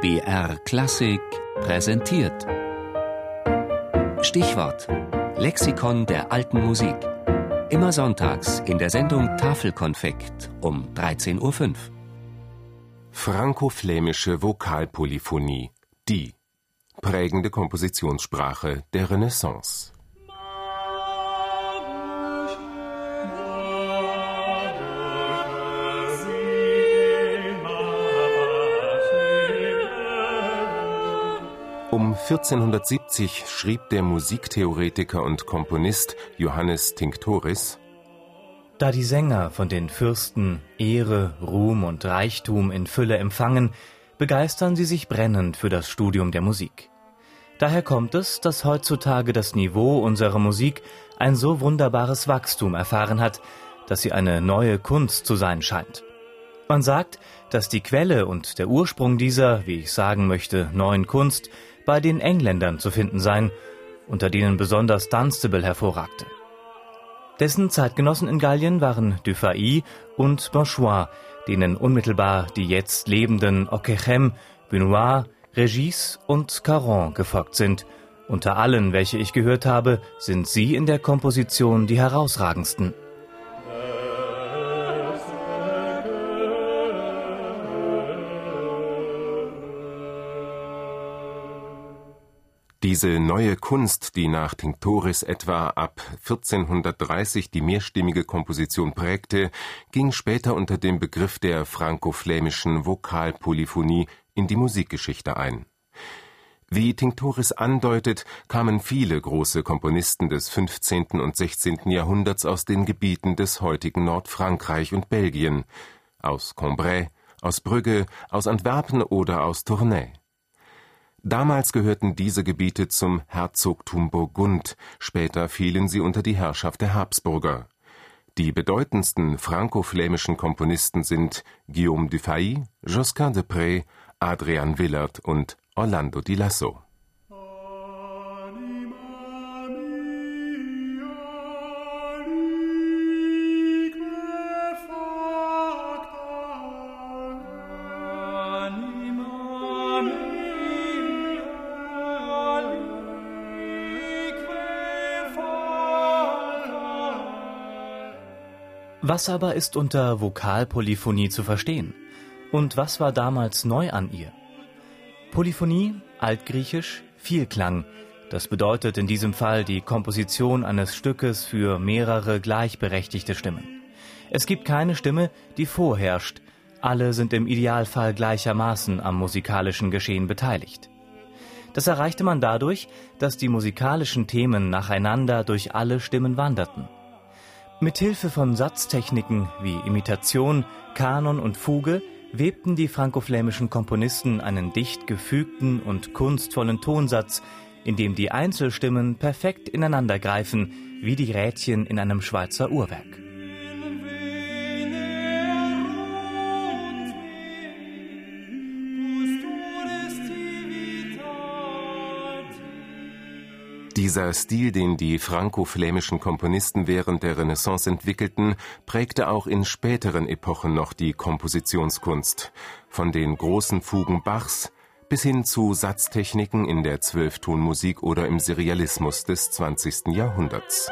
BR Klassik präsentiert. Stichwort: Lexikon der alten Musik. Immer sonntags in der Sendung Tafelkonfekt um 13.05 Uhr. Franco-flämische Vokalpolyphonie, die prägende Kompositionssprache der Renaissance. Um 1470 schrieb der Musiktheoretiker und Komponist Johannes Tinctoris Da die Sänger von den Fürsten Ehre, Ruhm und Reichtum in Fülle empfangen, begeistern sie sich brennend für das Studium der Musik. Daher kommt es, dass heutzutage das Niveau unserer Musik ein so wunderbares Wachstum erfahren hat, dass sie eine neue Kunst zu sein scheint. Man sagt, dass die Quelle und der Ursprung dieser, wie ich sagen möchte, neuen Kunst bei den Engländern zu finden sein, unter denen besonders Dunstable hervorragte. Dessen Zeitgenossen in Gallien waren Dufay und Bonchois, denen unmittelbar die jetzt lebenden Okechem, Benoit, Regis und Caron gefolgt sind. Unter allen, welche ich gehört habe, sind sie in der Komposition die herausragendsten. Diese neue Kunst, die nach Tinctoris etwa ab 1430 die mehrstimmige Komposition prägte, ging später unter dem Begriff der franco-flämischen Vokalpolyphonie in die Musikgeschichte ein. Wie Tinctoris andeutet, kamen viele große Komponisten des 15. und 16. Jahrhunderts aus den Gebieten des heutigen Nordfrankreich und Belgien, aus Cambrai, aus Brügge, aus Antwerpen oder aus Tournai. Damals gehörten diese Gebiete zum Herzogtum Burgund, später fielen sie unter die Herrschaft der Habsburger. Die bedeutendsten franco-flämischen Komponisten sind Guillaume Dufay, Josquin de Pré, Adrian Willert und Orlando di Lasso. Was aber ist unter Vokalpolyphonie zu verstehen? Und was war damals neu an ihr? Polyphonie, altgriechisch, Vielklang. Das bedeutet in diesem Fall die Komposition eines Stückes für mehrere gleichberechtigte Stimmen. Es gibt keine Stimme, die vorherrscht. Alle sind im Idealfall gleichermaßen am musikalischen Geschehen beteiligt. Das erreichte man dadurch, dass die musikalischen Themen nacheinander durch alle Stimmen wanderten. Mit Hilfe von Satztechniken wie Imitation, Kanon und Fuge webten die frankoflämischen Komponisten einen dicht gefügten und kunstvollen Tonsatz, in dem die Einzelstimmen perfekt ineinandergreifen, wie die Rädchen in einem Schweizer Uhrwerk. Dieser Stil, den die franco-flämischen Komponisten während der Renaissance entwickelten, prägte auch in späteren Epochen noch die Kompositionskunst, von den großen Fugen Bachs bis hin zu Satztechniken in der Zwölftonmusik oder im Serialismus des 20. Jahrhunderts.